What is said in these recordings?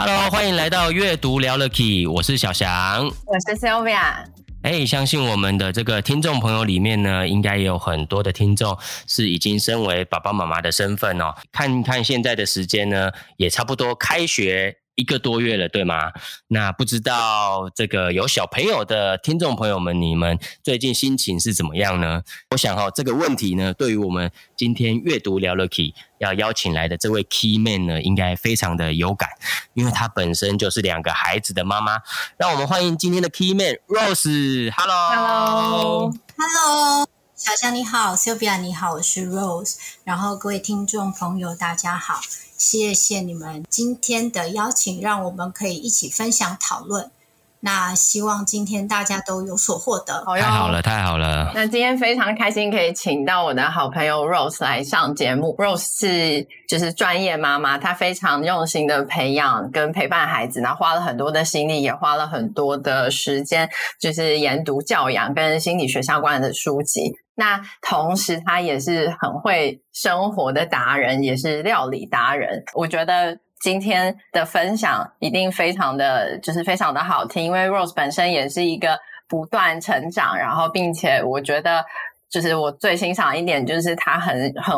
Hello，欢迎来到阅读聊了 Key，我是小翔，我是 Sylvia。哎，相信我们的这个听众朋友里面呢，应该也有很多的听众是已经身为爸爸妈妈的身份哦。看看现在的时间呢，也差不多开学。一个多月了，对吗？那不知道这个有小朋友的听众朋友们，你们最近心情是怎么样呢？我想哈、哦，这个问题呢，对于我们今天阅读聊了 Key 要邀请来的这位 Key Man 呢，应该非常的有感，因为他本身就是两个孩子的妈妈。让我们欢迎今天的 Key Man Rose。Hello，Hello，Hello，小香你好，Sylvia 你好，我是 Rose。然后各位听众朋友大家好。谢谢你们今天的邀请，让我们可以一起分享讨论。那希望今天大家都有所获得。太好了，太好了。那今天非常开心可以请到我的好朋友 Rose 来上节目。Rose 是就是专业妈妈，她非常用心的培养跟陪伴孩子，然后花了很多的心力，也花了很多的时间，就是研读教养跟心理学相关的书籍。那同时，她也是很会生活的达人，也是料理达人。我觉得今天的分享一定非常的，就是非常的好听，因为 Rose 本身也是一个不断成长，然后并且我觉得。就是我最欣赏一点，就是他很很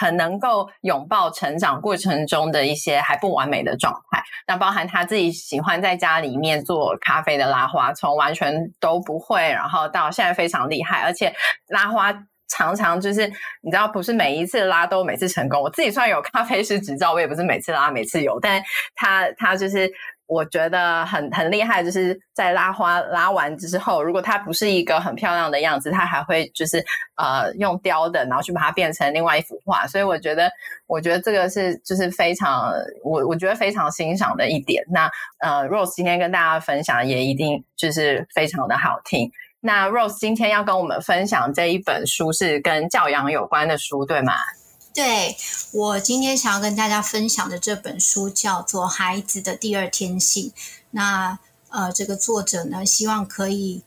很能够拥抱成长过程中的一些还不完美的状态。那包含他自己喜欢在家里面做咖啡的拉花，从完全都不会，然后到现在非常厉害，而且拉花常常就是你知道，不是每一次拉都每次成功。我自己虽然有咖啡师执照，我也不是每次拉每次有，但他他就是。我觉得很很厉害，就是在拉花拉完之后，如果它不是一个很漂亮的样子，它还会就是呃用雕的，然后去把它变成另外一幅画。所以我觉得，我觉得这个是就是非常我我觉得非常欣赏的一点。那呃，Rose 今天跟大家分享也一定就是非常的好听。那 Rose 今天要跟我们分享这一本书是跟教养有关的书，对吗？对，我今天想要跟大家分享的这本书叫做《孩子的第二天性》。那呃，这个作者呢，希望可以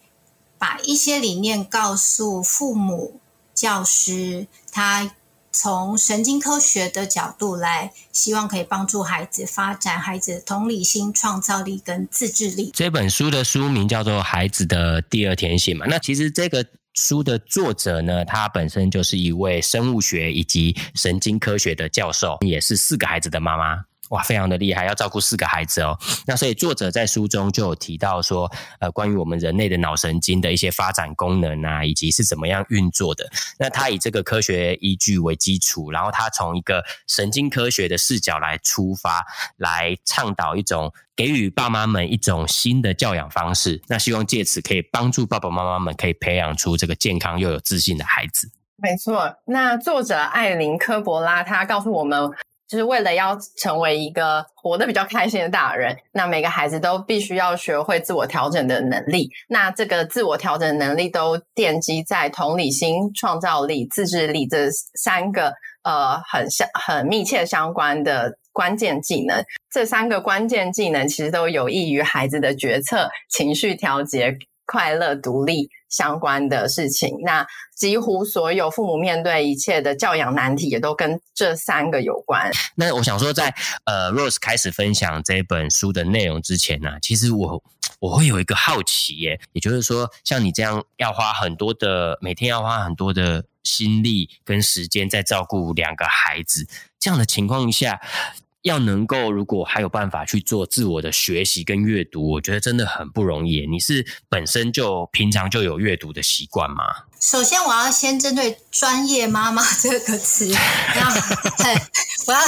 把一些理念告诉父母、教师，他从神经科学的角度来，希望可以帮助孩子发展孩子同理心、创造力跟自制力。这本书的书名叫做《孩子的第二天性》嘛。那其实这个。书的作者呢，他本身就是一位生物学以及神经科学的教授，也是四个孩子的妈妈。哇，非常的厉害，要照顾四个孩子哦。那所以作者在书中就有提到说，呃，关于我们人类的脑神经的一些发展功能啊，以及是怎么样运作的。那他以这个科学依据为基础，然后他从一个神经科学的视角来出发，来倡导一种给予爸妈们一种新的教养方式。那希望借此可以帮助爸爸妈妈们可以培养出这个健康又有自信的孩子。没错，那作者艾琳科博拉他告诉我们。就是为了要成为一个活得比较开心的大人，那每个孩子都必须要学会自我调整的能力。那这个自我调整能力都奠基在同理心、创造力、自制力这三个呃很相很密切相关的关键技能。这三个关键技能其实都有益于孩子的决策、情绪调节、快乐独立。相关的事情，那几乎所有父母面对一切的教养难题，也都跟这三个有关。那我想说在，呃，Rose 开始分享这本书的内容之前呢、其实我我会有一个好奇耶，也就是说，像你这样要花很多的每天要花很多的心力跟时间在照顾两个孩子这样的情况下。要能够，如果还有办法去做自我的学习跟阅读，我觉得真的很不容易。你是本身就平常就有阅读的习惯吗？首先，我要先针对“专业妈妈”这个词，要很，我要，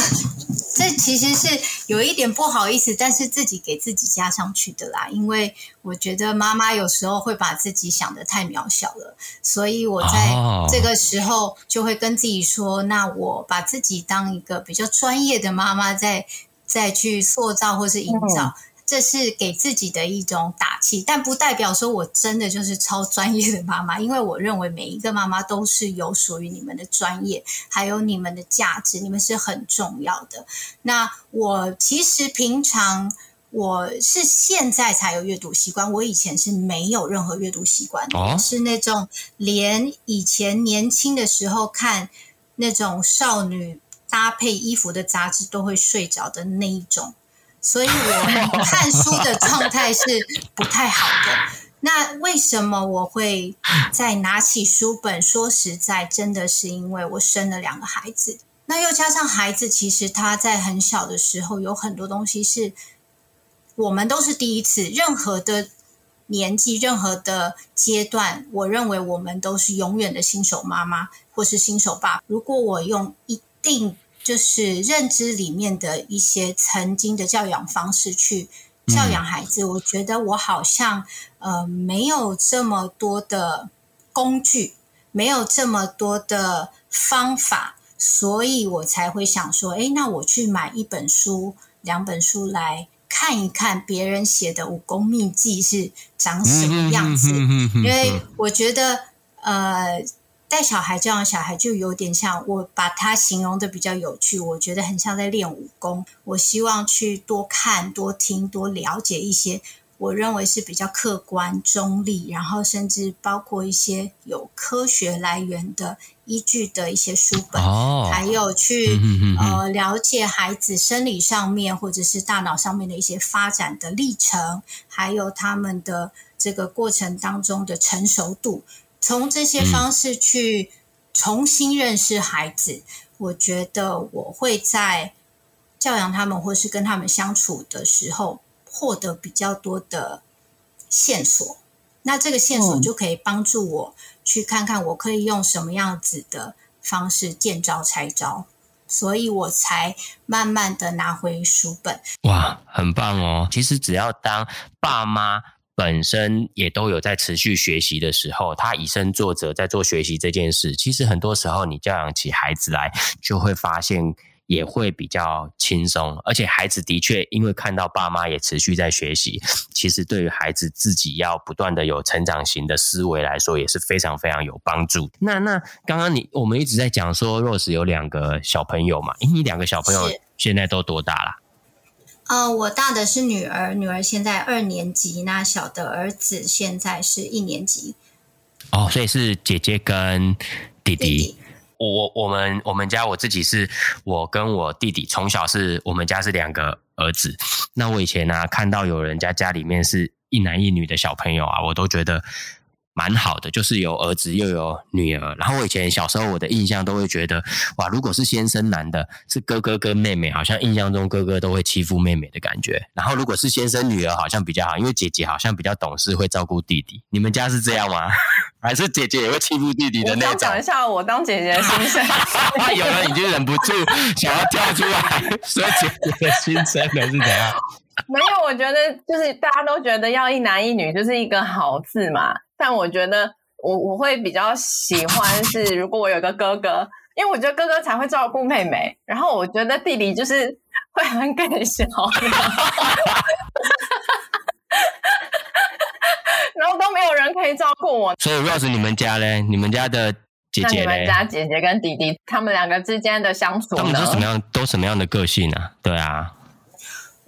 这其实是有一点不好意思，但是自己给自己加上去的啦。因为我觉得妈妈有时候会把自己想得太渺小了，所以我在这个时候就会跟自己说：“哦、那我把自己当一个比较专业的妈妈，再再去塑造或是营造。嗯”这是给自己的一种打气，但不代表说我真的就是超专业的妈妈，因为我认为每一个妈妈都是有属于你们的专业，还有你们的价值，你们是很重要的。那我其实平常我是现在才有阅读习惯，我以前是没有任何阅读习惯的，哦、是那种连以前年轻的时候看那种少女搭配衣服的杂志都会睡着的那一种。所以我看书的状态是不太好的。那为什么我会再拿起书本？说实在，真的是因为我生了两个孩子。那又加上孩子，其实他在很小的时候有很多东西是我们都是第一次。任何的年纪、任何的阶段，我认为我们都是永远的新手妈妈或是新手爸。如果我用一定就是认知里面的一些曾经的教养方式去教养孩子，嗯、我觉得我好像呃没有这么多的工具，没有这么多的方法，所以我才会想说，哎，那我去买一本书、两本书来看一看别人写的武功秘籍是长什么样子，因为我觉得呃。带小孩教养小孩就有点像，我把它形容的比较有趣，我觉得很像在练武功。我希望去多看、多听、多了解一些我认为是比较客观、中立，然后甚至包括一些有科学来源的依据的一些书本，哦、还有去呃了解孩子生理上面或者是大脑上面的一些发展的历程，还有他们的这个过程当中的成熟度。从这些方式去重新认识孩子，嗯、我觉得我会在教养他们或是跟他们相处的时候获得比较多的线索。那这个线索就可以帮助我去看看我可以用什么样子的方式见招拆招，所以我才慢慢的拿回书本。哇，很棒哦！其实只要当爸妈。本身也都有在持续学习的时候，他以身作则在做学习这件事。其实很多时候，你教养起孩子来，就会发现也会比较轻松。而且孩子的确因为看到爸妈也持续在学习，其实对于孩子自己要不断的有成长型的思维来说，也是非常非常有帮助。那那刚刚你我们一直在讲说，Rose 有两个小朋友嘛？诶，你两个小朋友现在都多大了？呃，我大的是女儿，女儿现在二年级，那小的儿子现在是一年级。哦，所以是姐姐跟弟弟。弟弟我我们我们家我自己是我跟我弟弟从小是我们家是两个儿子。那我以前呢、啊，看到有人家家里面是一男一女的小朋友啊，我都觉得。蛮好的，就是有儿子又有女儿。然后我以前小时候，我的印象都会觉得，哇，如果是先生男的，是哥哥跟妹妹，好像印象中哥哥都会欺负妹妹的感觉。然后如果是先生女儿，好像比较好，因为姐姐好像比较懂事，会照顾弟弟。你们家是这样吗？还是姐姐也会欺负弟弟的那种？我讲一下我当姐姐的心声。有人已经忍不住想要跳出来所以姐姐的心声了，是怎样？没有，我觉得就是大家都觉得要一男一女就是一个好字嘛。但我觉得我我会比较喜欢是，如果我有个哥哥，因为我觉得哥哥才会照顾妹妹，然后我觉得弟弟就是会很更小，然后都没有人可以照顾我。所以 Rose，你们家嘞？你们家的姐姐嘞？你们家姐姐跟弟弟他们两个之间的相处，他们是什么样？都什么样的个性啊？对啊。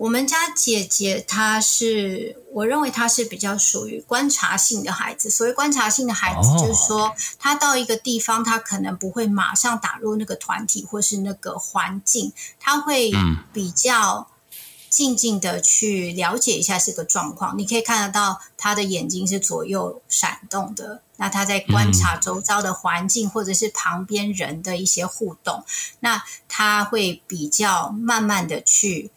我们家姐姐，她是我认为她是比较属于观察性的孩子。所谓观察性的孩子，就是说她到一个地方，她可能不会马上打入那个团体或是那个环境，她会比较静静的去了解一下这个状况。你可以看得到她的眼睛是左右闪动的，那她在观察周遭的环境或者是旁边人的一些互动，那她会比较慢慢的去。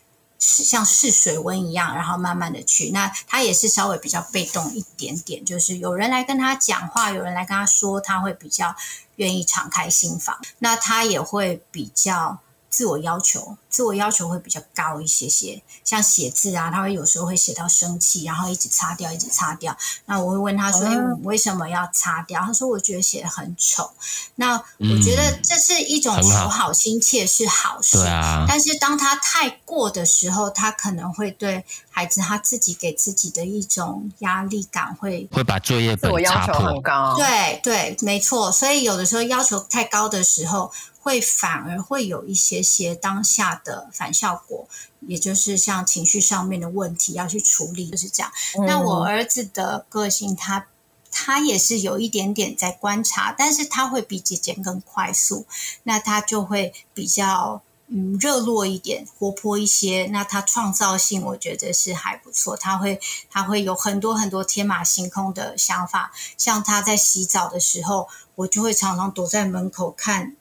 像试水温一样，然后慢慢的去。那他也是稍微比较被动一点点，就是有人来跟他讲话，有人来跟他说，他会比较愿意敞开心房。那他也会比较自我要求，自我要求会比较高一些些。像写字啊，他会有时候会写到生气，然后一直擦掉，一直擦掉。那我会问他说：“哎、嗯，为什么要擦掉？”他说：“我觉得写的很丑。”那我觉得这是一种求好心切是好事，对啊。但是当他太过的时候，他可能会对孩子他自己给自己的一种压力感会会把作业本要求。很高。对对，没错。所以有的时候要求太高的时候。会反而会有一些些当下的反效果，也就是像情绪上面的问题要去处理，就是这样。嗯、那我儿子的个性他，他他也是有一点点在观察，但是他会比姐姐更快速，那他就会比较嗯热络一点，活泼一些。那他创造性我觉得是还不错，他会他会有很多很多天马行空的想法。像他在洗澡的时候，我就会常常躲在门口看。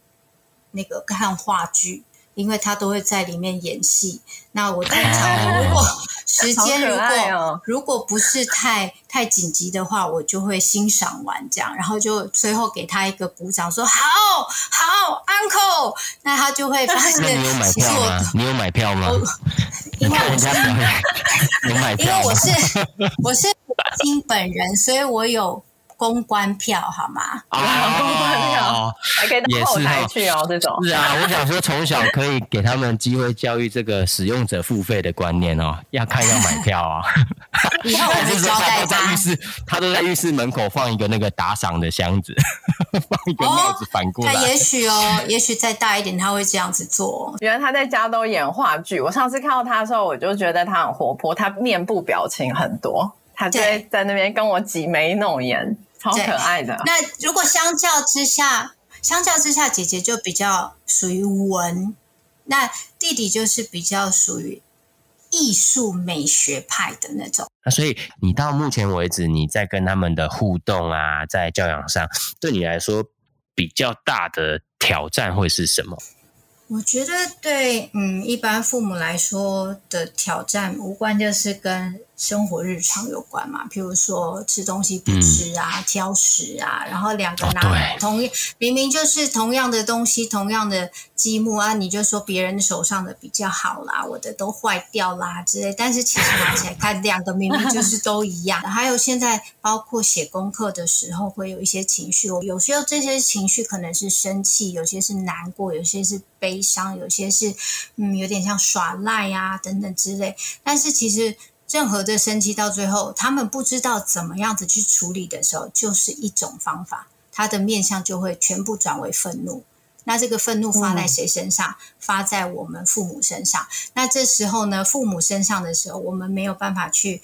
那个看话剧，因为他都会在里面演戏。那我经常如果时间如果、哦、如果不是太太紧急的话，我就会欣赏完这样，然后就最后给他一个鼓掌，说好好，Uncle。那他就会发现，你有买票吗？你有买票吗？因为我是有买票，因为我是我是金本人，所以我有。公关票好吗？啊、哦，公关票还可以到后台去哦，这种是啊。我想说，从小可以给他们机会教育这个使用者付费的观念哦，要看要买票啊。以后我就交代他，都在浴室，他都在浴室门口放一个那个打赏的箱子，放一个帽子反过来。也许哦，也许再大一点，他会这样子做。原来他在家都演话剧。我上次看到他的时候，我就觉得他很活泼，他面部表情很多，他就会在那边跟我挤眉弄眼。好可爱的。那如果相较之下，相较之下，姐姐就比较属于文，那弟弟就是比较属于艺术美学派的那种。那所以你到目前为止，你在跟他们的互动啊，在教养上，对你来说比较大的挑战会是什么？我觉得对，嗯，一般父母来说的挑战，无关就是跟。生活日常有关嘛？譬如说吃东西不吃啊，嗯、挑食啊，然后两个拿同一、哦、明明就是同样的东西，同样的积木啊，你就说别人手上的比较好啦，我的都坏掉啦之类。但是其实拿起来看，两个明明就是都一样。还有现在包括写功课的时候，会有一些情绪，有时候这些情绪可能是生气，有些是难过，有些是悲伤，有些是嗯有点像耍赖呀、啊、等等之类。但是其实。任何的生气到最后，他们不知道怎么样子去处理的时候，就是一种方法，他的面相就会全部转为愤怒。那这个愤怒发在谁身上？嗯、发在我们父母身上。那这时候呢，父母身上的时候，我们没有办法去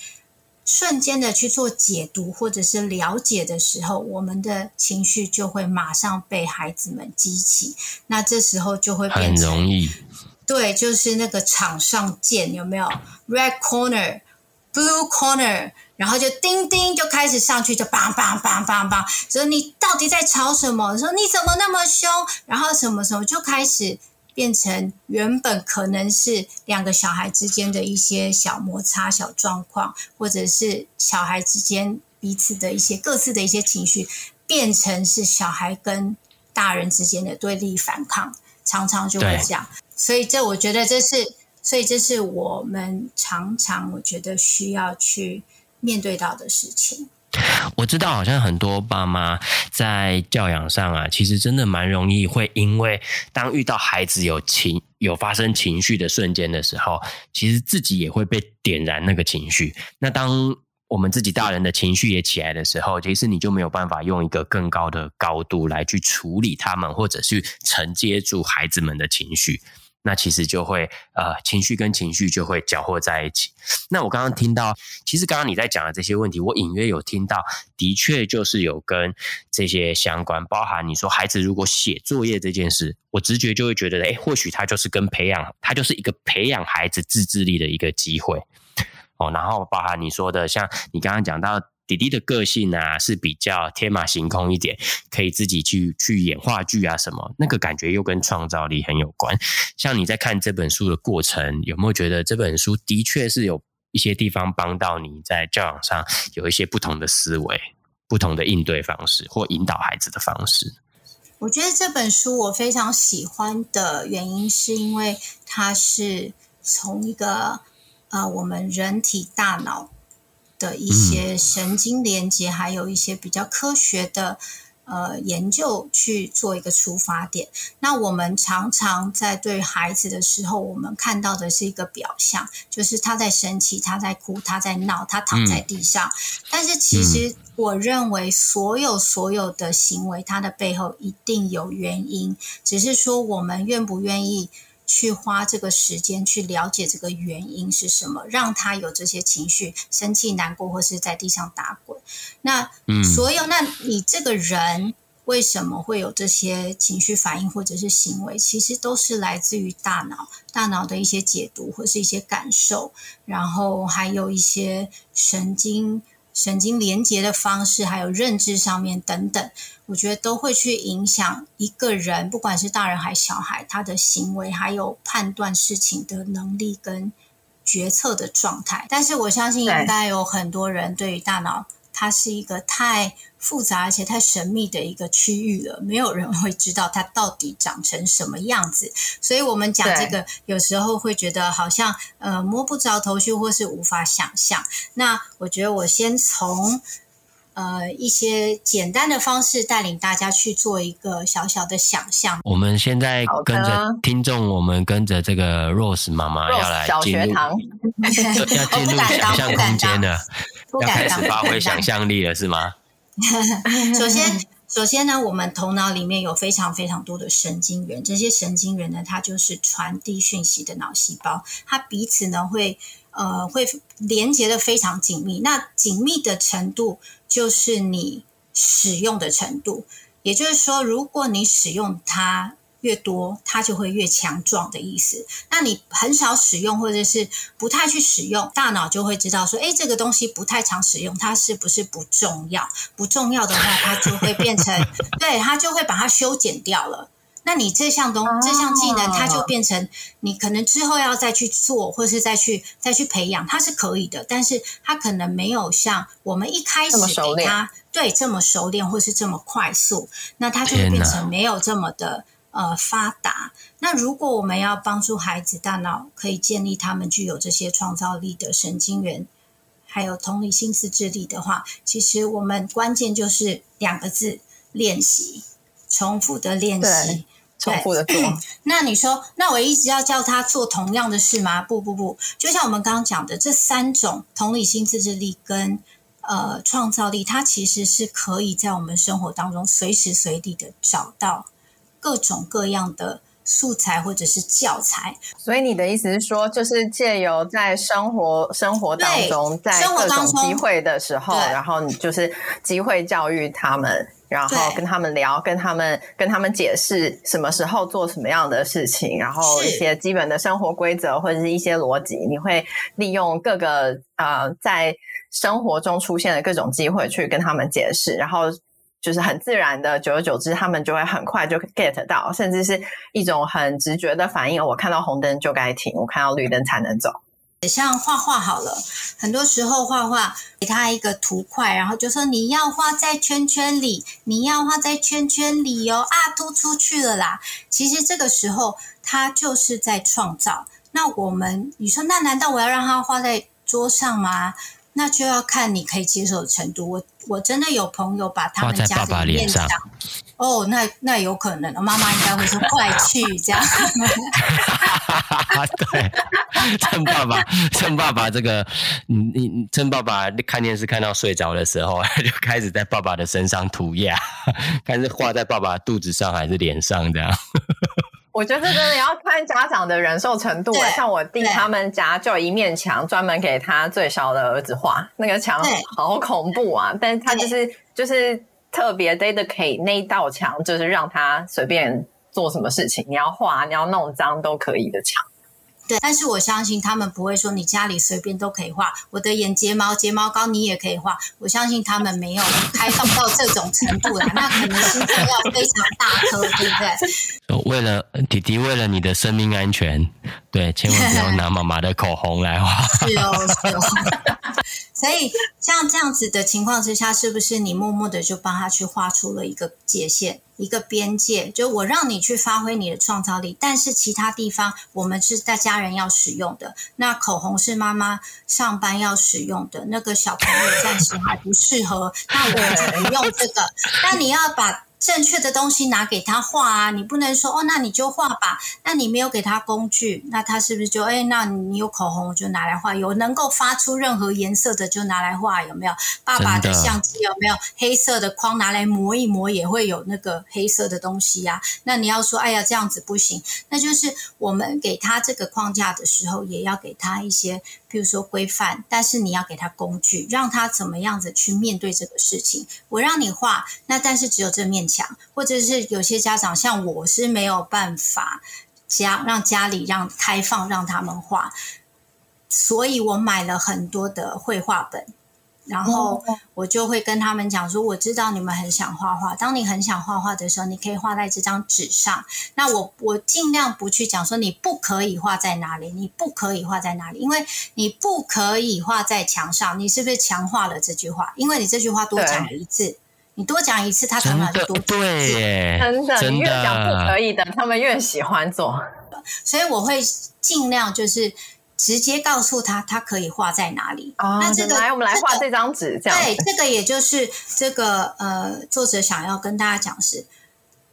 瞬间的去做解读或者是了解的时候，我们的情绪就会马上被孩子们激起。那这时候就会变成很容易，对，就是那个场上剑有没有？Red corner。Blue corner，然后就叮叮就开始上去，就梆梆梆梆梆，说你到底在吵什么？说你怎么那么凶？然后什么什么就开始变成原本可能是两个小孩之间的一些小摩擦、小状况，或者是小孩之间彼此的一些各自的一些情绪，变成是小孩跟大人之间的对立反抗，常常就会这样。所以这我觉得这是。所以这是我们常常我觉得需要去面对到的事情。我知道，好像很多爸妈在教养上啊，其实真的蛮容易会因为当遇到孩子有情有发生情绪的瞬间的时候，其实自己也会被点燃那个情绪。那当我们自己大人的情绪也起来的时候，其实你就没有办法用一个更高的高度来去处理他们，或者是承接住孩子们的情绪。那其实就会呃，情绪跟情绪就会搅和在一起。那我刚刚听到，其实刚刚你在讲的这些问题，我隐约有听到，的确就是有跟这些相关，包含你说孩子如果写作业这件事，我直觉就会觉得，诶，或许他就是跟培养，他就是一个培养孩子自制力的一个机会。哦，然后包含你说的，像你刚刚讲到。弟弟的个性啊，是比较天马行空一点，可以自己去去演话剧啊什么，那个感觉又跟创造力很有关。像你在看这本书的过程，有没有觉得这本书的确是有一些地方帮到你在教养上有一些不同的思维、不同的应对方式或引导孩子的方式？我觉得这本书我非常喜欢的原因，是因为它是从一个呃我们人体大脑的一些神经连接，还有一些比较科学的。呃，研究去做一个出发点。那我们常常在对孩子的时候，我们看到的是一个表象，就是他在生气，他在哭，他在闹，他躺在地上。嗯、但是其实我认为，所有所有的行为，它的背后一定有原因，只是说我们愿不愿意。去花这个时间去了解这个原因是什么，让他有这些情绪，生气、难过，或是在地上打滚。那所有，那你这个人为什么会有这些情绪反应或者是行为？其实都是来自于大脑，大脑的一些解读或是一些感受，然后还有一些神经。神经连接的方式，还有认知上面等等，我觉得都会去影响一个人，不管是大人还是小孩，他的行为还有判断事情的能力跟决策的状态。但是我相信，应该有很多人对于大脑。它是一个太复杂而且太神秘的一个区域了，没有人会知道它到底长成什么样子。所以，我们讲这个有时候会觉得好像呃摸不着头绪，或是无法想象。那我觉得我先从呃一些简单的方式带领大家去做一个小小的想象。我们现在跟着听众，我们跟着这个 Rose 妈妈要来小学堂，要进入 想象空间的。要开始发挥想象力了，是吗？首先，首先呢，我们头脑里面有非常非常多的神经元，这些神经元呢，它就是传递讯息的脑细胞，它彼此呢会呃会连接的非常紧密。那紧密的程度就是你使用的程度，也就是说，如果你使用它。越多，它就会越强壮的意思。那你很少使用，或者是不太去使用，大脑就会知道说，诶，这个东西不太常使用，它是不是不重要？不重要的话，它就会变成，对，它就会把它修剪掉了。那你这项东，这项技能，它就变成你可能之后要再去做，或是再去再去培养，它是可以的。但是它可能没有像我们一开始给它，对，这么熟练，或是这么快速，那它就会变成没有这么的。呃，发达。那如果我们要帮助孩子大脑可以建立他们具有这些创造力的神经元，还有同理心、思智力的话，其实我们关键就是两个字：练习，重复的练习，重复的做。那你说，那我一直要叫他做同样的事吗？不不不，就像我们刚刚讲的，这三种同理心、自制力跟呃创造力，它其实是可以在我们生活当中随时随地的找到。各种各样的素材或者是教材，所以你的意思是说，就是借由在生活生活当中，在各种机会的时候，然后你就是机会教育他们，然后跟他们聊，跟他们跟他们解释什么时候做什么样的事情，然后一些基本的生活规则或者是一些逻辑，你会利用各个呃在生活中出现的各种机会去跟他们解释，然后。就是很自然的，久而久之，他们就会很快就 get 到，甚至是一种很直觉的反应。我看到红灯就该停，我看到绿灯才能走。像画画好了，很多时候画画给他一个图块，然后就说你要画在圈圈里，你要画在圈圈里哦啊，突出去了啦。其实这个时候他就是在创造。那我们你说，那难道我要让他画在桌上吗？那就要看你可以接受的程度。我我真的有朋友把他们家的脸上，哦，那那有可能，妈妈应该会说快去这样。对，趁爸爸趁爸爸这个，你你趁爸爸看电视看到睡着的时候，就开始在爸爸的身上涂鸦，看是画在爸爸肚子上还是脸上这样。我觉得这真的要看家长的忍受程度。像我弟他们家就有一面墙专门给他最小的儿子画，那个墙好恐怖啊！但是他就是就是特别 dedicate 那一道墙，就是让他随便做什么事情，你要画，你要弄脏都可以的墙。但是我相信他们不会说你家里随便都可以画，我的眼睫毛、睫毛膏你也可以画。我相信他们没有开放到这种程度的，那可能心脏要非常大颗，对不对？为了弟弟，为了你的生命安全，对，千万不要拿妈妈的口红来画。是哦，是哦。所以像这样子的情况之下，是不是你默默的就帮他去画出了一个界限、一个边界？就我让你去发挥你的创造力，但是其他地方我们是在家人要使用的。那口红是妈妈上班要使用的，那个小朋友暂时还不适合，那我们就不用这个。那你要把。正确的东西拿给他画啊，你不能说哦，那你就画吧。那你没有给他工具，那他是不是就哎？那你有口红就拿来画，有能够发出任何颜色的就拿来画，有没有？爸爸的相机有没有黑色的框拿来磨一磨也会有那个黑色的东西呀、啊？那你要说哎呀这样子不行，那就是我们给他这个框架的时候，也要给他一些。比如说规范，但是你要给他工具，让他怎么样子去面对这个事情。我让你画，那但是只有这面墙，或者是有些家长像我是没有办法家让家里让开放让他们画，所以我买了很多的绘画本。然后我就会跟他们讲说，我知道你们很想画画。当你很想画画的时候，你可以画在这张纸上。那我我尽量不去讲说你不可以画在哪里，你不可以画在哪里，因为你不可以画在墙上。你是不是强化了这句话？因为你这句话多讲了一次，你多讲一次，他可能就多。对，真的，你越讲不可以的，他们越喜欢做。所以我会尽量就是。直接告诉他，他可以画在哪里。哦、那这个来，我们来画这张纸，这样。对，这个也就是这个呃，作者想要跟大家讲是，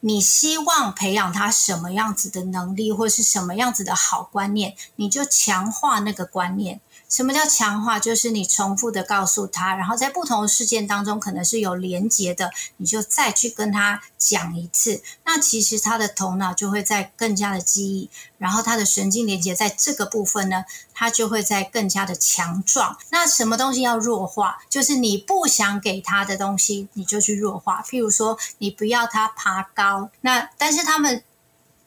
你希望培养他什么样子的能力，或是什么样子的好观念，你就强化那个观念。什么叫强化？就是你重复的告诉他，然后在不同的事件当中可能是有连结的，你就再去跟他讲一次。那其实他的头脑就会在更加的记忆，然后他的神经连接在这个部分呢，他就会在更加的强壮。那什么东西要弱化？就是你不想给他的东西，你就去弱化。譬如说，你不要他爬高，那但是他们。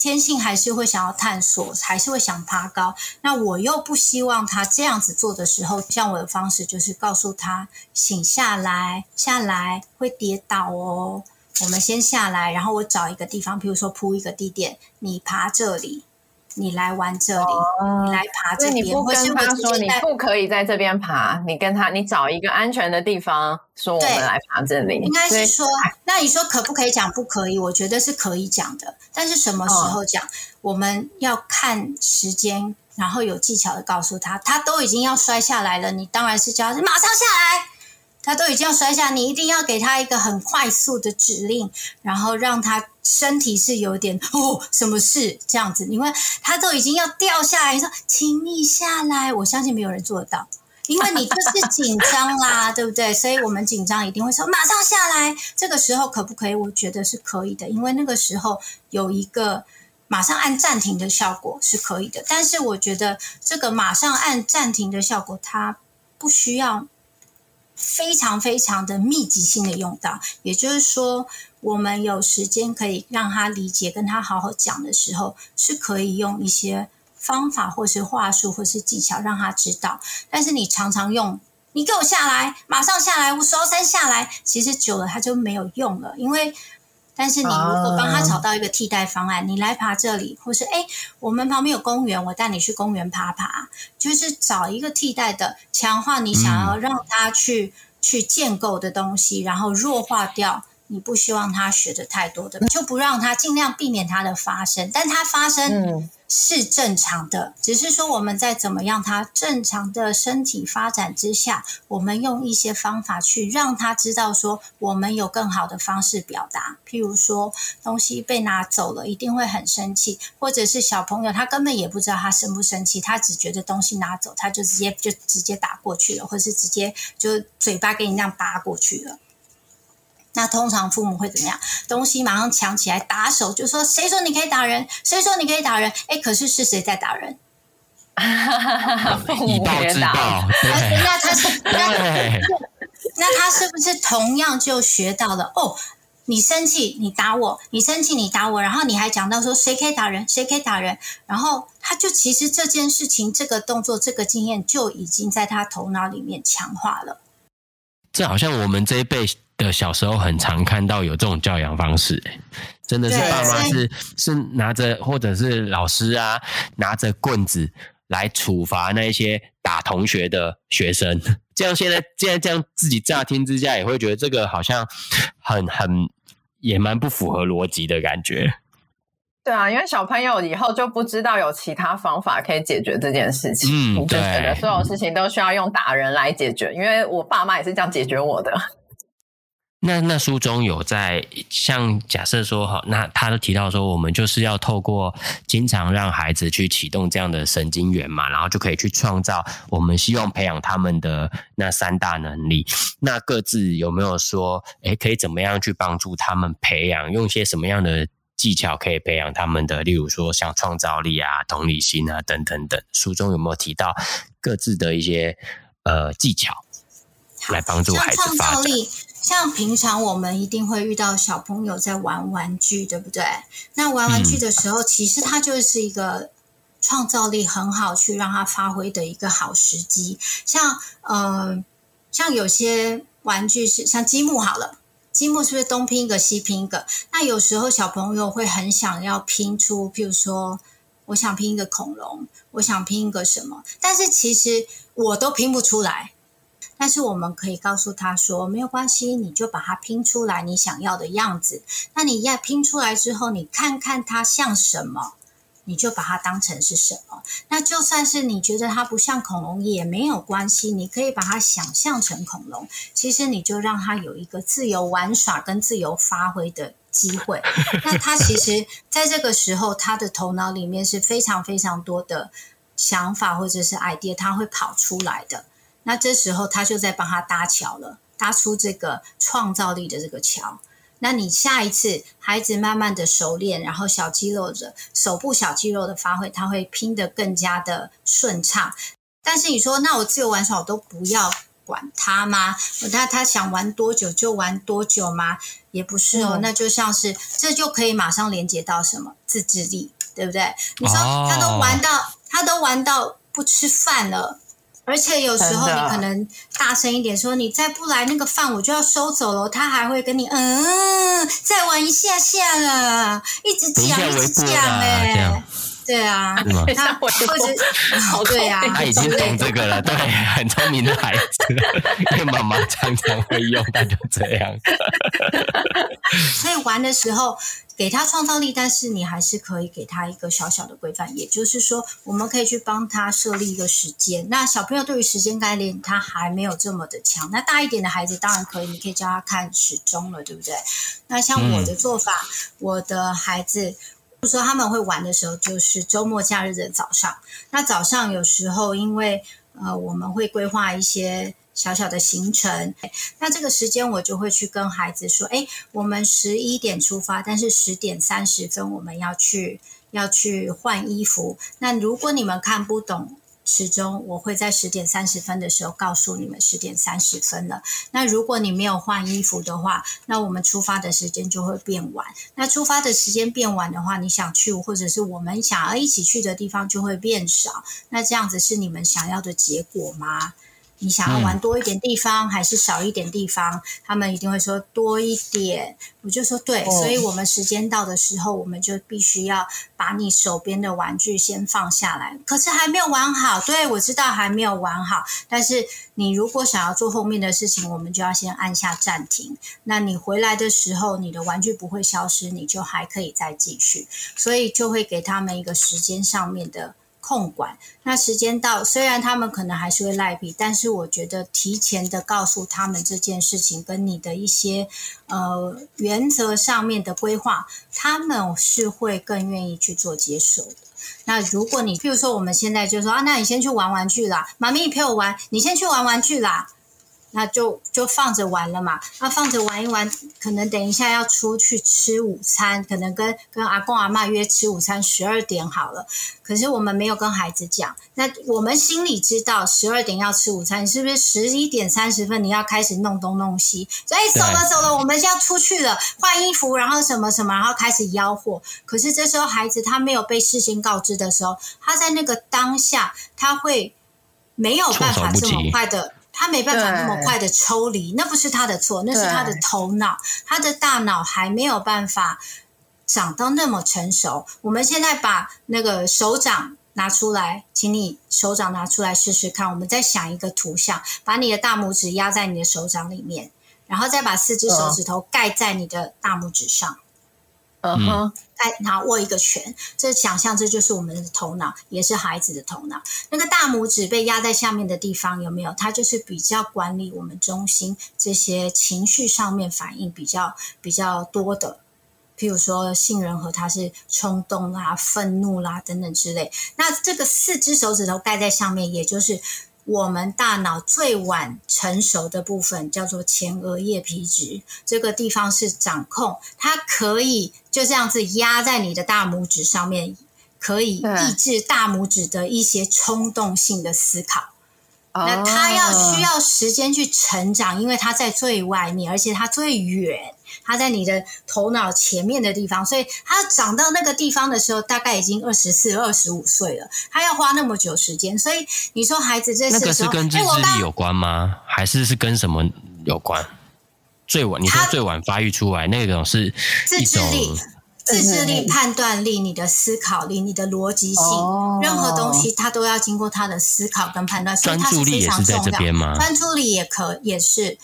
天性还是会想要探索，还是会想爬高。那我又不希望他这样子做的时候，像我的方式就是告诉他：醒下来，下来会跌倒哦。我们先下来，然后我找一个地方，比如说铺一个地垫，你爬这里。你来玩这里，哦、你来爬这边。你不跟他说你不可以在这边爬，你跟他，你找一个安全的地方，说我们来爬这里。应该是说，那你说可不可以讲不可以？我觉得是可以讲的，但是什么时候讲？哦、我们要看时间，然后有技巧的告诉他，他都已经要摔下来了，你当然是叫他马上下来。他都已经要摔下，你一定要给他一个很快速的指令，然后让他身体是有点哦，什么事这样子？因为他都已经要掉下来，你说请你下来，我相信没有人做得到，因为你就是紧张啦，对不对？所以我们紧张一定会说马上下来。这个时候可不可以？我觉得是可以的，因为那个时候有一个马上按暂停的效果是可以的。但是我觉得这个马上按暂停的效果，它不需要。非常非常的密集性的用到，也就是说，我们有时间可以让他理解，跟他好好讲的时候，是可以用一些方法，或是话术，或是技巧让他知道。但是你常常用，你给我下来，马上下来，我说三下来，其实久了他就没有用了，因为。但是你如果帮他找到一个替代方案，uh, 你来爬这里，或是哎，我们旁边有公园，我带你去公园爬爬，就是找一个替代的，强化你想要让他去、嗯、去建构的东西，然后弱化掉你不希望他学的太多的，就不让他尽量避免它的发生，但它发生。嗯是正常的，只是说我们在怎么样他正常的身体发展之下，我们用一些方法去让他知道说，我们有更好的方式表达。譬如说，东西被拿走了，一定会很生气，或者是小朋友他根本也不知道他生不生气，他只觉得东西拿走，他就直接就直接打过去了，或是直接就嘴巴给你那样扒过去了。那通常父母会怎么样？东西马上抢起来打手，就说：“谁说你可以打人？谁说你可以打人？”哎，可是是谁在打人？以暴制暴。那他是那 那他是不是同样就学到了？哦，你生气你打我，你生气你打我，然后你还讲到说谁可以打人，谁可以打人，然后他就其实这件事情、这个动作、这个经验就已经在他头脑里面强化了。这好像我们这一辈。的小时候很常看到有这种教养方式，真的是爸妈是是拿着或者是老师啊拿着棍子来处罚那些打同学的学生，这样现在现在这样自己乍听之下也会觉得这个好像很很也蛮不符合逻辑的感觉。对啊，因为小朋友以后就不知道有其他方法可以解决这件事情，嗯，你就觉得所有事情都需要用打人来解决。因为我爸妈也是这样解决我的。那那书中有在像假设说哈，那他都提到说，我们就是要透过经常让孩子去启动这样的神经元嘛，然后就可以去创造我们希望培养他们的那三大能力。那各自有没有说，诶，可以怎么样去帮助他们培养？用一些什么样的技巧可以培养他们的？例如说像创造力啊、同理心啊等等等。书中有没有提到各自的一些呃技巧来帮助孩子发展？像平常我们一定会遇到小朋友在玩玩具，对不对？那玩玩具的时候，其实它就是一个创造力很好去让他发挥的一个好时机。像呃，像有些玩具是像积木好了，积木是不是东拼一个西拼一个？那有时候小朋友会很想要拼出，譬如说，我想拼一个恐龙，我想拼一个什么，但是其实我都拼不出来。但是我们可以告诉他说，没有关系，你就把它拼出来你想要的样子。那你要拼出来之后，你看看它像什么，你就把它当成是什么。那就算是你觉得它不像恐龙也没有关系，你可以把它想象成恐龙。其实你就让它有一个自由玩耍跟自由发挥的机会。那他其实在这个时候，他的头脑里面是非常非常多的想法或者是 idea，他会跑出来的。那这时候他就在帮他搭桥了，搭出这个创造力的这个桥。那你下一次孩子慢慢的熟练，然后小肌肉的手部小肌肉的发挥，他会拼得更加的顺畅。但是你说，那我自由玩耍我都不要管他吗？那他想玩多久就玩多久吗？也不是哦，嗯、那就像是这就可以马上连接到什么自制力，对不对？你说他都玩到、哦、他都玩到不吃饭了。而且有时候你可能大声一点说，你再不来那个饭我就要收走了，他还会跟你嗯，再玩一下下了，一直讲一直讲哎、欸，对啊，他或者对啊，他已经懂这个了，对，很聪明的孩子，因为妈妈常常会用，他就这样，所以玩的时候。给他创造力，但是你还是可以给他一个小小的规范，也就是说，我们可以去帮他设立一个时间。那小朋友对于时间概念他还没有这么的强，那大一点的孩子当然可以，你可以教他看时钟了，对不对？那像我的做法，嗯、我的孩子，就说他们会玩的时候，就是周末假日的早上。那早上有时候因为呃，我们会规划一些。小小的行程，那这个时间我就会去跟孩子说：“哎，我们十一点出发，但是十点三十分我们要去要去换衣服。那如果你们看不懂时钟，我会在十点三十分的时候告诉你们十点三十分了。那如果你没有换衣服的话，那我们出发的时间就会变晚。那出发的时间变晚的话，你想去或者是我们想要一起去的地方就会变少。那这样子是你们想要的结果吗？”你想要玩多一点地方，还是少一点地方？他们一定会说多一点。我就说对，所以我们时间到的时候，我们就必须要把你手边的玩具先放下来。可是还没有玩好，对，我知道还没有玩好。但是你如果想要做后面的事情，我们就要先按下暂停。那你回来的时候，你的玩具不会消失，你就还可以再继续。所以就会给他们一个时间上面的。控管，那时间到，虽然他们可能还是会赖皮，但是我觉得提前的告诉他们这件事情，跟你的一些呃原则上面的规划，他们是会更愿意去做接受的。那如果你，譬如说我们现在就说啊，那你先去玩玩具啦，妈咪陪我玩，你先去玩玩具啦。那就就放着玩了嘛，那放着玩一玩，可能等一下要出去吃午餐，可能跟跟阿公阿妈约吃午餐，十二点好了。可是我们没有跟孩子讲，那我们心里知道十二点要吃午餐，你是不是十一点三十分你要开始弄东弄西？所以走了走了，我们就要出去了，换衣服，然后什么什么，然后开始吆喝。可是这时候孩子他没有被事先告知的时候，他在那个当下他会没有办法这么快的。他没办法那么快的抽离，那不是他的错，那是他的头脑，他的大脑还没有办法长到那么成熟。我们现在把那个手掌拿出来，请你手掌拿出来试试看。我们再想一个图像，把你的大拇指压在你的手掌里面，然后再把四只手指头盖在你的大拇指上。嗯嗯哼，哎，然后握一个拳，这想象这就是我们的头脑，也是孩子的头脑。那个大拇指被压在下面的地方有没有？它就是比较管理我们中心这些情绪上面反应比较比较多的。譬如说杏仁核，它是冲动啦、愤怒啦等等之类。那这个四只手指头盖在上面，也就是我们大脑最晚成熟的部分，叫做前额叶皮质。这个地方是掌控，它可以就这样子压在你的大拇指上面，可以抑制大拇指的一些冲动性的思考。那它要需要时间去成长，因为它在最外面，而且它最远。他在你的头脑前面的地方，所以他长到那个地方的时候，大概已经二十四、二十五岁了。他要花那么久时间，所以你说孩子这时候，那个是跟自制力有关吗？还是是跟什么有关？最晚你说最晚发育出来那种是自制力、自制力、判断力、你的思考力、你的逻辑性，任何东西他都要经过他的思考跟判断。所以他是非常重要。专注力也是在这边吗？专注力也可也是。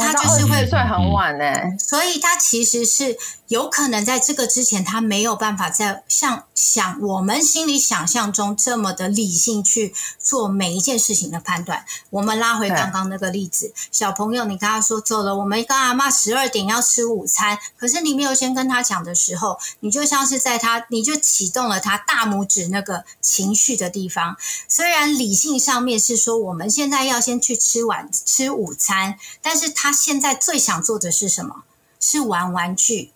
他就是会睡很晚呢，所以他其实是有可能在这个之前，他没有办法在像想我们心里想象中这么的理性去做每一件事情的判断。我们拉回刚刚那个例子，小朋友，你跟他说走了，我们跟阿妈十二点要吃午餐，可是你没有先跟他讲的时候，你就像是在他，你就启动了他大拇指那个情绪的地方。虽然理性上面是说我们现在要先去吃晚吃午餐，但是他。他现在最想做的是什么？是玩玩具。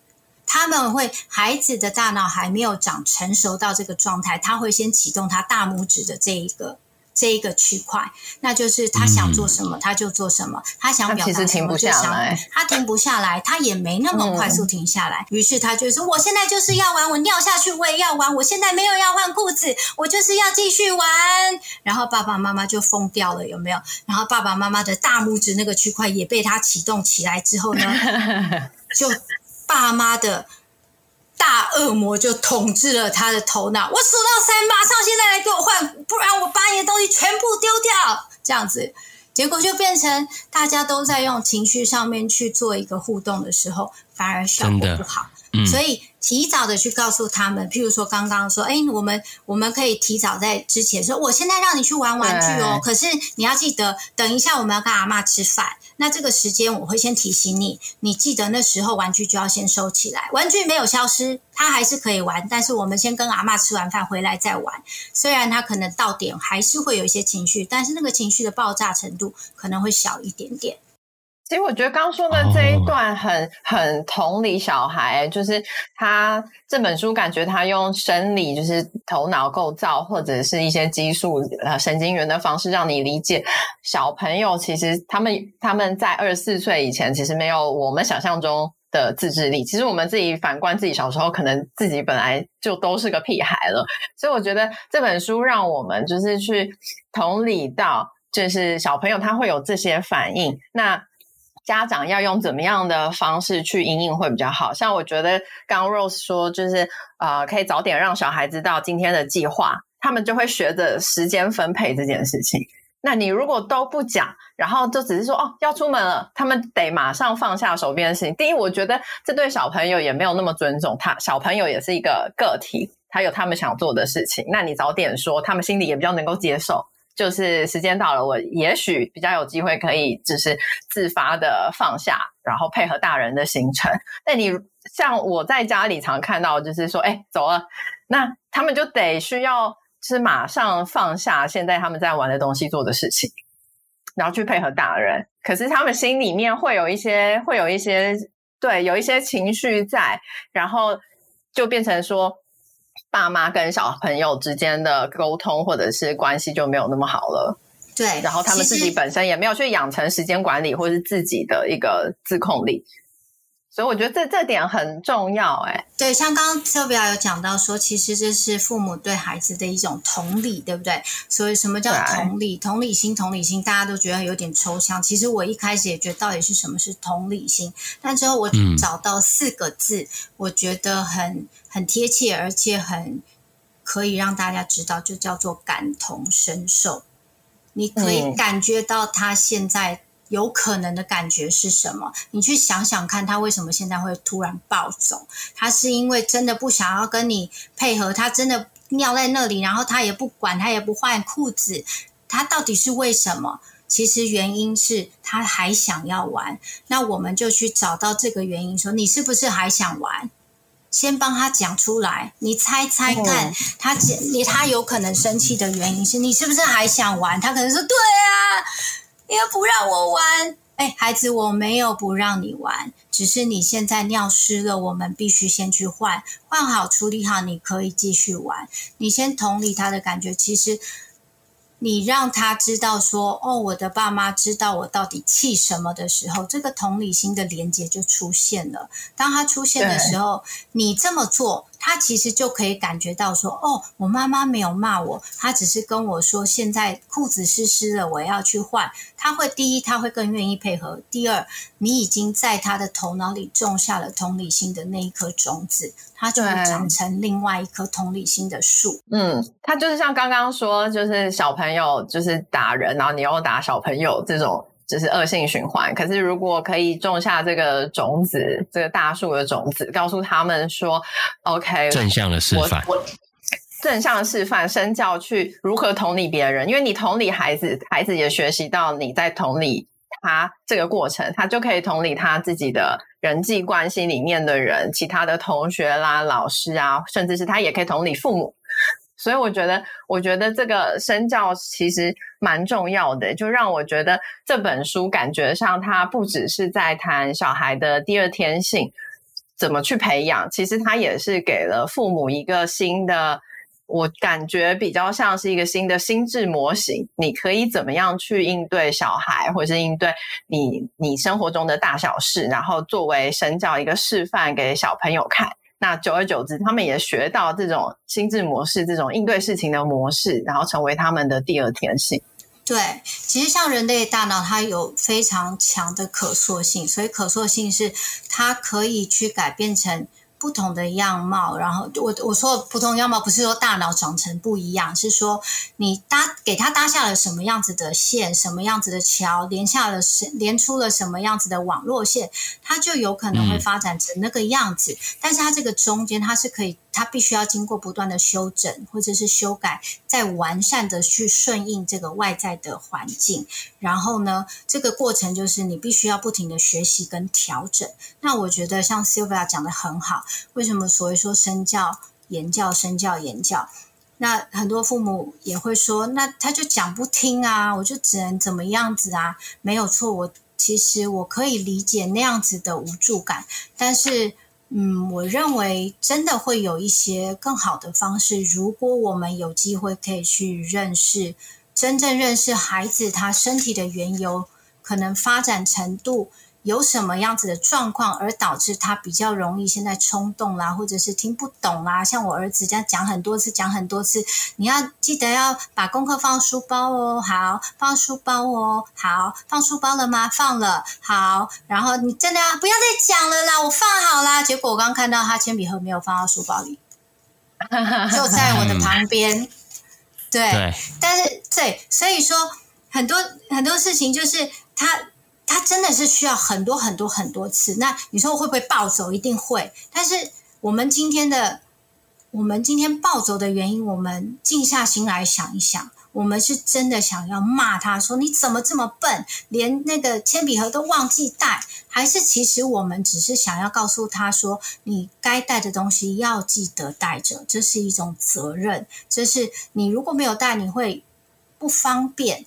他们会，孩子的大脑还没有长成熟到这个状态，他会先启动他大拇指的这一个。这一个区块，那就是他想做什么，嗯、他就做什么。他想表达什么，停不下来，他停不下来，他也没那么快速停下来。嗯、于是他就说：“我现在就是要玩，我尿下去我也要玩，我现在没有要换裤子，我就是要继续玩。”然后爸爸妈妈就疯掉了，有没有？然后爸爸妈妈的大拇指那个区块也被他启动起来之后呢，就爸妈的。大恶魔就统治了他的头脑。我数到三，马上现在来给我换，不然我把你的东西全部丢掉。这样子，结果就变成大家都在用情绪上面去做一个互动的时候，反而效果不好。嗯、所以提早的去告诉他们，譬如说刚刚说，哎，我们我们可以提早在之前说，我现在让你去玩玩具哦，可是你要记得，等一下我们要跟阿嬷吃饭。那这个时间我会先提醒你，你记得那时候玩具就要先收起来。玩具没有消失，它还是可以玩，但是我们先跟阿嬷吃完饭回来再玩。虽然他可能到点还是会有一些情绪，但是那个情绪的爆炸程度可能会小一点点。其实我觉得刚说的这一段很、oh. 很同理小孩，就是他这本书感觉他用生理，就是头脑构造或者是一些激素呃神经元的方式，让你理解小朋友其实他们他们在二十四岁以前其实没有我们想象中的自制力。其实我们自己反观自己小时候，可能自己本来就都是个屁孩了。所以我觉得这本书让我们就是去同理到，就是小朋友他会有这些反应。那家长要用怎么样的方式去因应会比较好？像我觉得刚 Rose 说，就是呃，可以早点让小孩知道今天的计划，他们就会学着时间分配这件事情。那你如果都不讲，然后就只是说哦要出门了，他们得马上放下手边的事情。第一，我觉得这对小朋友也没有那么尊重他，小朋友也是一个个体，他有他们想做的事情。那你早点说，他们心里也比较能够接受。就是时间到了，我也许比较有机会可以，只是自发的放下，然后配合大人的行程。但你像我在家里常看到，就是说，哎，走了，那他们就得需要是马上放下现在他们在玩的东西做的事情，然后去配合大人。可是他们心里面会有一些，会有一些，对，有一些情绪在，然后就变成说。爸妈跟小朋友之间的沟通或者是关系就没有那么好了，对。然后他们自己本身也没有去养成时间管理或是自己的一个自控力，所以我觉得这这点很重要。哎，对，像刚刚 Sylvia 有讲到说，其实这是父母对孩子的一种同理，对不对？所以什么叫同理？同理心，同理心，大家都觉得有点抽象。其实我一开始也觉得到底是什么是同理心，但之后我找到四个字，嗯、我觉得很。很贴切，而且很可以让大家知道，就叫做感同身受。你可以感觉到他现在有可能的感觉是什么？你去想想看，他为什么现在会突然暴走？他是因为真的不想要跟你配合，他真的尿在那里，然后他也不管，他也不换裤子，他到底是为什么？其实原因是他还想要玩。那我们就去找到这个原因，说你是不是还想玩？先帮他讲出来，你猜猜看，他你他有可能生气的原因是你是不是还想玩？他可能说对啊，你又不让我玩。哎，孩子，我没有不让你玩，只是你现在尿湿了，我们必须先去换，换好处理好，你可以继续玩。你先同理他的感觉，其实。你让他知道说，哦，我的爸妈知道我到底气什么的时候，这个同理心的连接就出现了。当他出现的时候，你这么做。他其实就可以感觉到说，哦，我妈妈没有骂我，他只是跟我说，现在裤子湿湿了，我要去换。他会第一，他会更愿意配合；第二，你已经在他的头脑里种下了同理心的那一颗种子，他就会长成另外一棵同理心的树。嗯，他就是像刚刚说，就是小朋友就是打人，然后你又打小朋友这种。就是恶性循环。可是，如果可以种下这个种子，这个大树的种子，告诉他们说：“OK，正向的示范，正向示范，身教去如何同理别人。因为你同理孩子，孩子也学习到你在同理他这个过程，他就可以同理他自己的人际关系里面的人，其他的同学啦、老师啊，甚至是他也可以同理父母。”所以我觉得，我觉得这个身教其实蛮重要的，就让我觉得这本书感觉上，它不只是在谈小孩的第二天性怎么去培养，其实它也是给了父母一个新的，我感觉比较像是一个新的心智模型，你可以怎么样去应对小孩，或者是应对你你生活中的大小事，然后作为身教一个示范给小朋友看。那久而久之，他们也学到这种心智模式，这种应对事情的模式，然后成为他们的第二天性。对，其实像人类大脑，它有非常强的可塑性，所以可塑性是它可以去改变成。不同的样貌，然后我我说不同样貌，不是说大脑长成不一样，是说你搭给他搭下了什么样子的线，什么样子的桥，连下了连出了什么样子的网络线，它就有可能会发展成那个样子。嗯、但是它这个中间，它是可以。它必须要经过不断的修整或者是修改，再完善的去顺应这个外在的环境。然后呢，这个过程就是你必须要不停的学习跟调整。那我觉得像 Sylvia 讲的很好，为什么所谓说身教、言教、身教、言教？那很多父母也会说，那他就讲不听啊，我就只能怎么样子啊？没有错，我其实我可以理解那样子的无助感，但是。嗯，我认为真的会有一些更好的方式。如果我们有机会可以去认识，真正认识孩子他身体的缘由，可能发展程度。有什么样子的状况，而导致他比较容易现在冲动啦，或者是听不懂啦？像我儿子这样讲很多次，讲很多次，你要记得要把功课放书包哦，好，放书包哦，好，放书包了吗？放了，好，然后你真的要不要再讲了啦？我放好啦。结果我刚看到他铅笔盒没有放到书包里，就在我的旁边。对，对，但是对，所以说很多很多事情就是他。他真的是需要很多很多很多次。那你说会不会暴走？一定会。但是我们今天的，我们今天暴走的原因，我们静下心来想一想，我们是真的想要骂他说你怎么这么笨，连那个铅笔盒都忘记带，还是其实我们只是想要告诉他说，你该带的东西要记得带着，这是一种责任。这是你如果没有带，你会不方便。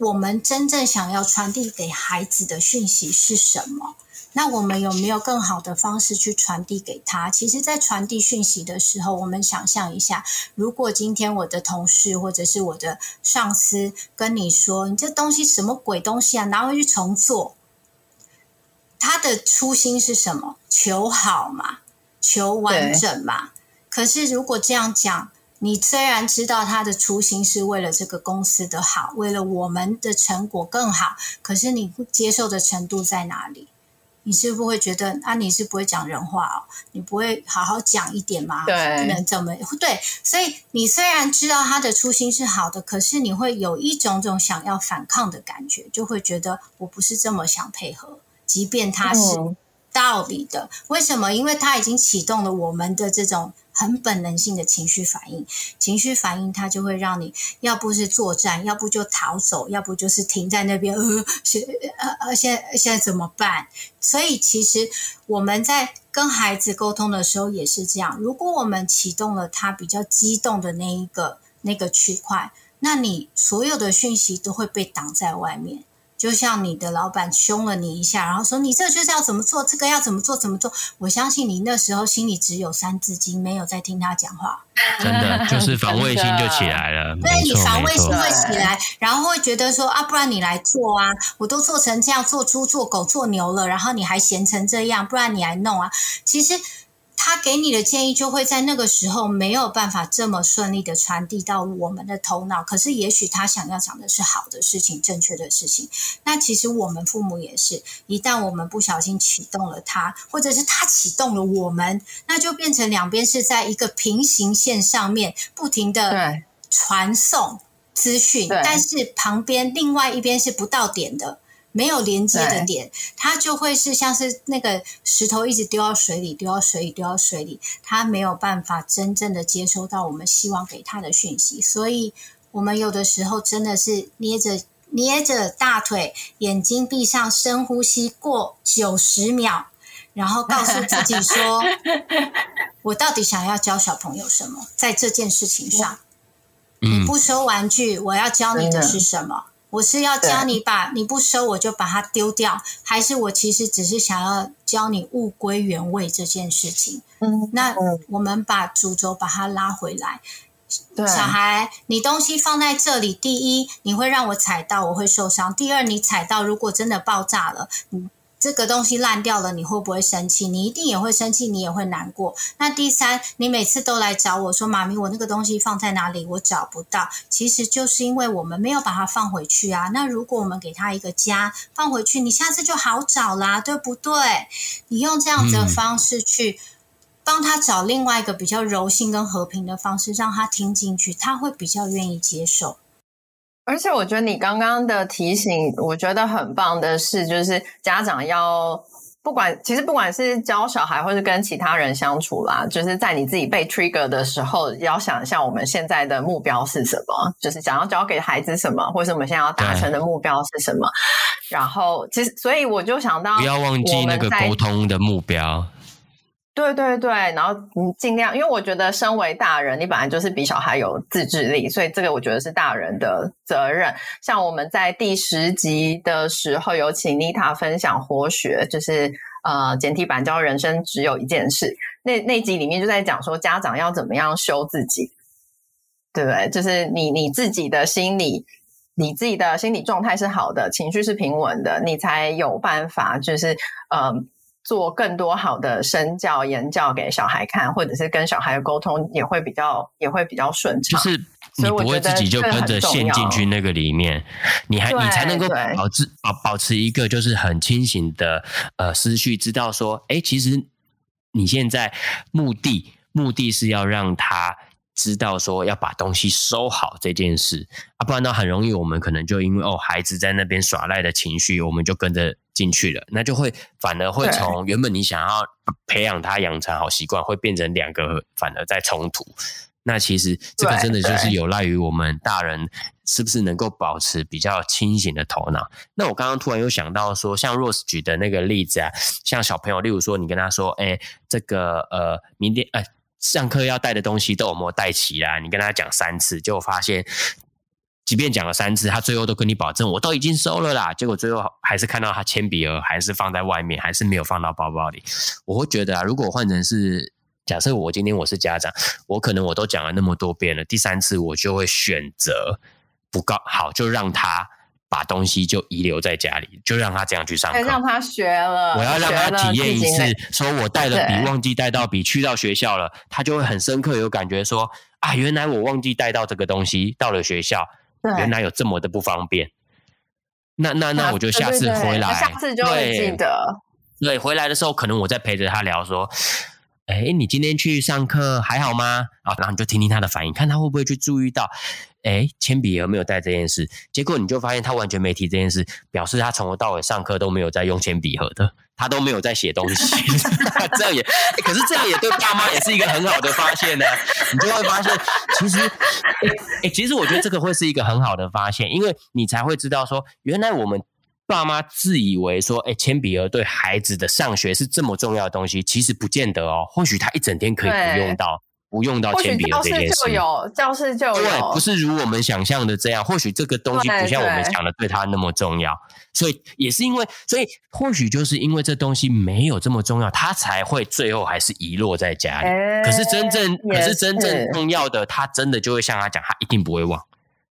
我们真正想要传递给孩子的讯息是什么？那我们有没有更好的方式去传递给他？其实，在传递讯息的时候，我们想象一下，如果今天我的同事或者是我的上司跟你说：“你这东西什么鬼东西啊？拿回去重做。”他的初心是什么？求好嘛，求完整嘛。可是，如果这样讲，你虽然知道他的初心是为了这个公司的好，为了我们的成果更好，可是你接受的程度在哪里？你是不是会觉得啊？你是不会讲人话哦？你不会好好讲一点吗？对，能怎么对？所以你虽然知道他的初心是好的，可是你会有一种种想要反抗的感觉，就会觉得我不是这么想配合，即便他是道理的。嗯、为什么？因为他已经启动了我们的这种。很本能性的情绪反应，情绪反应它就会让你要不是作战，要不就逃走，要不就是停在那边。呃，现呃呃，现在现在怎么办？所以其实我们在跟孩子沟通的时候也是这样。如果我们启动了他比较激动的那一个那个区块，那你所有的讯息都会被挡在外面。就像你的老板凶了你一下，然后说你这就是要怎么做，这个要怎么做怎么做。我相信你那时候心里只有三字经，没有在听他讲话。真的就是 防卫心就起来了，对，你防卫心会起来，然后会觉得说啊，不然你来做啊，我都做成这样，做猪做狗做牛了，然后你还闲成这样，不然你来弄啊。其实。他给你的建议就会在那个时候没有办法这么顺利的传递到我们的头脑，可是也许他想要讲的是好的事情、正确的事情。那其实我们父母也是，一旦我们不小心启动了他，或者是他启动了我们，那就变成两边是在一个平行线上面不停的传送资讯，但是旁边另外一边是不到点的。没有连接的点，它就会是像是那个石头一直丢到水里，丢到水里，丢到水里，它没有办法真正的接收到我们希望给他的讯息。所以，我们有的时候真的是捏着捏着大腿，眼睛闭上，深呼吸过九十秒，然后告诉自己说：“我到底想要教小朋友什么？在这件事情上，你不收玩具，我要教你的是什么？”我是要教你把你不收我就把它丢掉，还是我其实只是想要教你物归原位这件事情？嗯，那我们把主轴把它拉回来。对，小孩，你东西放在这里，第一你会让我踩到，我会受伤；第二你踩到，如果真的爆炸了，嗯。这个东西烂掉了，你会不会生气？你一定也会生气，你也会难过。那第三，你每次都来找我说：“妈咪，我那个东西放在哪里？我找不到。”其实就是因为我们没有把它放回去啊。那如果我们给他一个家放回去，你下次就好找啦，对不对？你用这样子的方式去帮他找另外一个比较柔性跟和平的方式，让他听进去，他会比较愿意接受。而且我觉得你刚刚的提醒，我觉得很棒的是，就是家长要不管，其实不管是教小孩，或是跟其他人相处啦，就是在你自己被 trigger 的时候，要想一下我们现在的目标是什么，就是想要教给孩子什么，或是我们现在要达成的目标是什么。然后，其实，所以我就想到，不要忘记那个沟通的目标。对对对，然后你尽量，因为我觉得身为大人，你本来就是比小孩有自制力，所以这个我觉得是大人的责任。像我们在第十集的时候有请妮塔分享活学，就是呃简体版教人生只有一件事，那那集里面就在讲说家长要怎么样修自己，对不对？就是你你自己的心理，你自己的心理状态是好的，情绪是平稳的，你才有办法，就是呃。做更多好的身教言教给小孩看，或者是跟小孩的沟通也会比较也会比较顺畅。就是你不会自己就跟着陷进去那个里面，你还你才能够保持保保持一个就是很清醒的呃思绪，知道说，哎，其实你现在目的目的是要让他。知道说要把东西收好这件事啊，不然呢很容易我们可能就因为哦孩子在那边耍赖的情绪，我们就跟着进去了，那就会反而会从原本你想要培养他养成好习惯，会变成两个反而在冲突。那其实这个真的就是有赖于我们大人是不是能够保持比较清醒的头脑。那我刚刚突然又想到说，像 Rose 举的那个例子啊，像小朋友，例如说你跟他说，哎，这个呃，明天哎。上课要带的东西都有没有带齐啦？你跟他讲三次，结果发现，即便讲了三次，他最后都跟你保证我都已经收了啦。结果最后还是看到他铅笔盒还是放在外面，还是没有放到包包里。我会觉得啊，如果换成是假设我今天我是家长，我可能我都讲了那么多遍了，第三次我就会选择不告好，就让他。把东西就遗留在家里，就让他这样去上课，让他学了。我要让他体验一次，说我带了笔忘记带到笔去到学校了，他就会很深刻有感觉说啊，原来我忘记带到这个东西到了学校，原来有这么的不方便。那那那我就下次回来，下次就会记得。对，回来的时候可能我在陪着他聊说，哎，你今天去上课还好吗？啊，然后你就听听他的反应，看他会不会去注意到，哎，铅笔盒没有带这件事。结果你就发现他完全没提这件事，表示他从头到尾上课都没有在用铅笔盒的，他都没有在写东西。这样也，可是这样也对爸妈也是一个很好的发现呢、你就会发现，其实，哎，其实我觉得这个会是一个很好的发现，因为你才会知道说，原来我们。爸妈自以为说，哎、欸，铅笔盒对孩子的上学是这么重要的东西，其实不见得哦。或许他一整天可以不用到，不用到铅笔盒这件事。教室就有，教室就有。对，不是如我们想象的这样。或许这个东西不像我们想的对他那么重要，所以也是因为，所以或许就是因为这东西没有这么重要，他才会最后还是遗落在家里。欸、可是真正，可是真正重要的，他真的就会像他讲，他一定不会忘。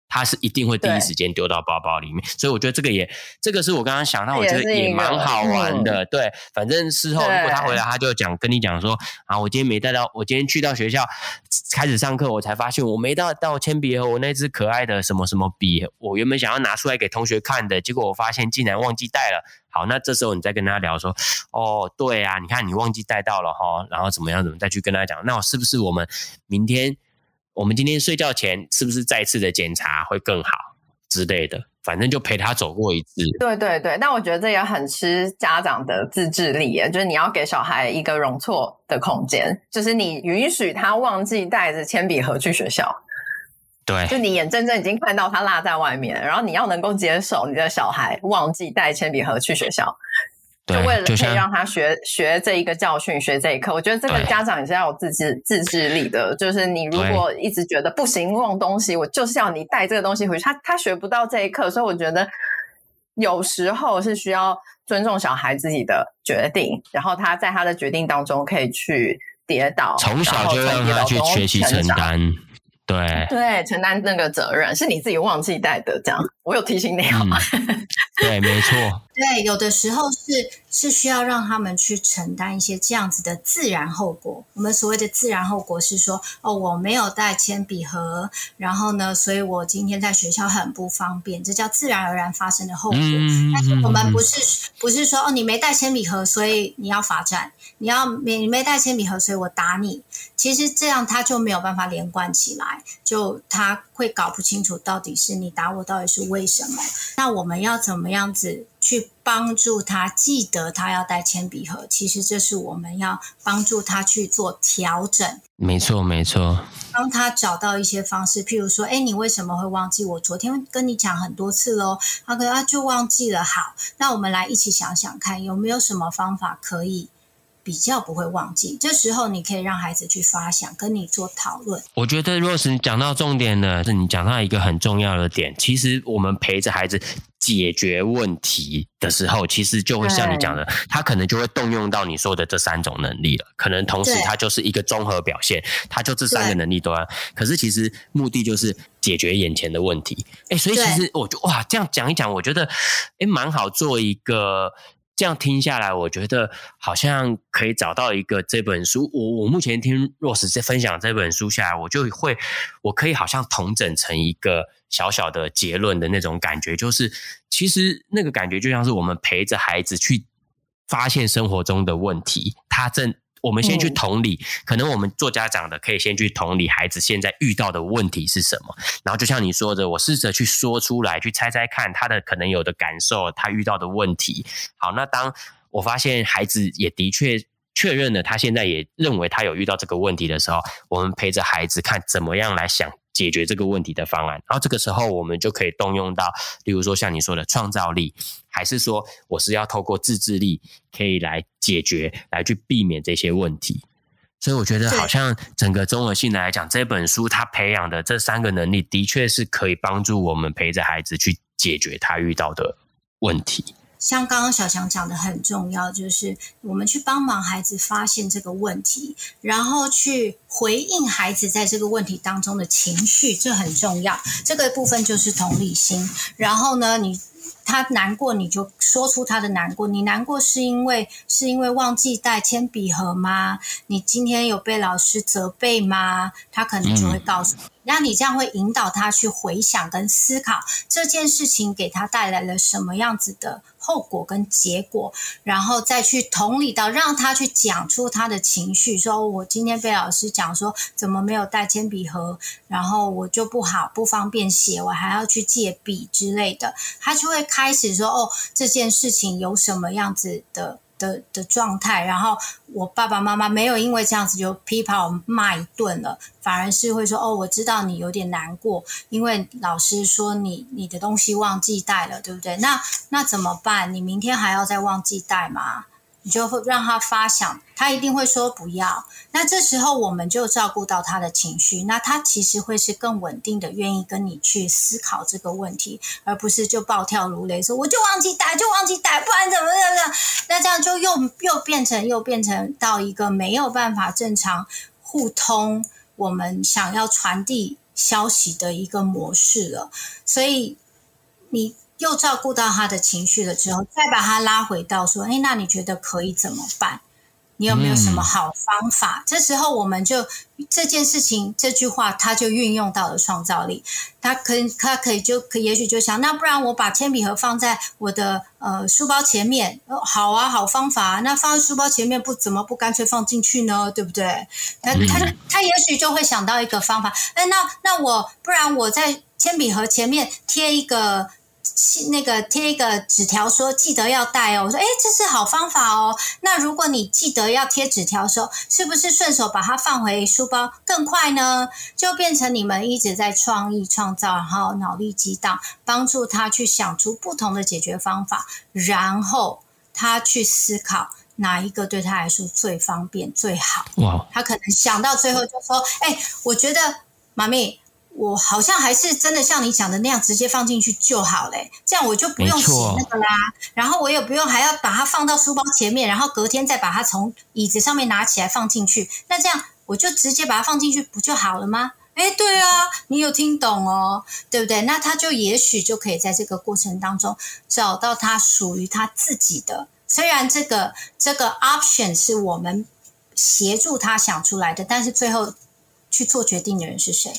他是一定会第一时间丢到包包里面，所以我觉得这个也，这个是我刚刚想到，我觉得也蛮好玩的。对，反正事后如果他回来，他就讲跟你讲说啊，我今天没带到，我今天去到学校开始上课，我才发现我没带到铅笔盒，我那支可爱的什么什么笔，我原本想要拿出来给同学看的，结果我发现竟然忘记带了。好，那这时候你再跟他聊说，哦，对啊，你看你忘记带到了哈，然后怎么样怎么再去跟他讲，那我是不是我们明天？我们今天睡觉前是不是再次的检查会更好之类的？反正就陪他走过一次。对对对，但我觉得这也很吃家长的自制力耶，就是你要给小孩一个容错的空间，就是你允许他忘记带着铅笔盒去学校。对，就你眼睁睁已经看到他落在外面，然后你要能够接受你的小孩忘记带铅笔盒去学校。就为了可以让他学 学这一个教训，学这一课，我觉得这个家长也是要有自制自制力的。就是你如果一直觉得不行，忘东西，我就是要你带这个东西回去，他他学不到这一课。所以我觉得有时候是需要尊重小孩自己的决定，然后他在他的决定当中可以去跌倒，从小就让他去学习承担。对对，承担那个责任是你自己忘记带的，这样我有提醒你好吗？嗯、对，没错。对，有的时候是是需要让他们去承担一些这样子的自然后果。我们所谓的自然后果是说，哦，我没有带铅笔盒，然后呢，所以我今天在学校很不方便，这叫自然而然发生的后果。嗯、但是我们不是不是说，哦，你没带铅笔盒，所以你要罚站，你要没你没带铅笔盒，所以我打你。其实这样他就没有办法连贯起来，就他会搞不清楚到底是你打我到底是为什么。那我们要怎么样子去帮助他记得他要带铅笔盒？其实这是我们要帮助他去做调整。没错，没错。帮他找到一些方式，譬如说，哎，你为什么会忘记？我昨天跟你讲很多次喽，他可能他就忘记了。好，那我们来一起想想看，有没有什么方法可以？比较不会忘记，这时候你可以让孩子去发想，跟你做讨论。我觉得 Rose 你讲到重点了，是你讲到一个很重要的点。其实我们陪着孩子解决问题的时候，其实就会像你讲的，他可能就会动用到你说的这三种能力了。可能同时他就是一个综合表现，他就这三个能力都要。可是其实目的就是解决眼前的问题。哎，所以其实我就哇，这样讲一讲，我觉得哎，蛮好做一个。这样听下来，我觉得好像可以找到一个这本书。我我目前听 Rose 在分享这本书下来，我就会，我可以好像统整成一个小小的结论的那种感觉，就是其实那个感觉就像是我们陪着孩子去发现生活中的问题，他正。我们先去同理，可能我们做家长的可以先去同理孩子现在遇到的问题是什么，然后就像你说的，我试着去说出来，去猜猜看他的可能有的感受，他遇到的问题。好，那当我发现孩子也的确确认了，他现在也认为他有遇到这个问题的时候，我们陪着孩子看怎么样来想解决这个问题的方案。然后这个时候，我们就可以动用到，例如说像你说的创造力。还是说，我是要透过自制力可以来解决，来去避免这些问题。所以我觉得，好像整个综合性的来讲，这本书它培养的这三个能力，的确是可以帮助我们陪着孩子去解决他遇到的问题。像刚刚小强讲的很重要，就是我们去帮忙孩子发现这个问题，然后去回应孩子在这个问题当中的情绪，这很重要。这个部分就是同理心。然后呢，你。他难过，你就说出他的难过。你难过是因为是因为忘记带铅笔盒吗？你今天有被老师责备吗？他可能就会告诉你。让你这样会引导他去回想跟思考这件事情给他带来了什么样子的后果跟结果，然后再去同理到让他去讲出他的情绪，说我今天被老师讲说怎么没有带铅笔盒，然后我就不好不方便写，我还要去借笔之类的，他就会开始说哦，这件事情有什么样子的。的的状态，然后我爸爸妈妈没有因为这样子就批判我骂一顿了，反而是会说：“哦，我知道你有点难过，因为老师说你你的东西忘记带了，对不对？那那怎么办？你明天还要再忘记带吗？”你就会让他发想，他一定会说不要。那这时候我们就照顾到他的情绪，那他其实会是更稳定的，愿意跟你去思考这个问题，而不是就暴跳如雷说我就忘记带，就忘记带，不然怎么怎么。那这样就又又变成又变成到一个没有办法正常互通我们想要传递消息的一个模式了。所以你。又照顾到他的情绪了之后，再把他拉回到说：“诶，那你觉得可以怎么办？你有没有什么好方法？”嗯、这时候我们就这件事情这句话，他就运用到了创造力。他可以他可以就可也许就想，那不然我把铅笔盒放在我的呃书包前面。哦，好啊，好方法啊。那放在书包前面不怎么不干脆放进去呢？对不对？他他他也许就会想到一个方法。哎，那那我不然我在铅笔盒前面贴一个。那个贴一个纸条说记得要带哦，我说诶，这是好方法哦。那如果你记得要贴纸条的时候，是不是顺手把它放回书包更快呢？就变成你们一直在创意创造，然后脑力激荡，帮助他去想出不同的解决方法，然后他去思考哪一个对他来说最方便最好。哇！他可能想到最后就说：“诶，我觉得妈咪。”我好像还是真的像你讲的那样，直接放进去就好嘞。这样我就不用洗那个啦，然后我也不用还要把它放到书包前面，然后隔天再把它从椅子上面拿起来放进去。那这样我就直接把它放进去不就好了吗？诶，对啊，你有听懂哦，对不对？那他就也许就可以在这个过程当中找到他属于他自己的。虽然这个这个 option 是我们协助他想出来的，但是最后去做决定的人是谁？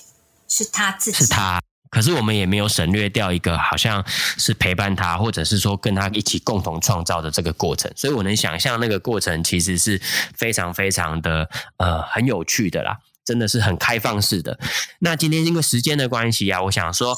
是他自己，是他。可是我们也没有省略掉一个，好像是陪伴他，或者是说跟他一起共同创造的这个过程。所以我能想象那个过程其实是非常非常的呃很有趣的啦，真的是很开放式的。那今天因为时间的关系啊，我想说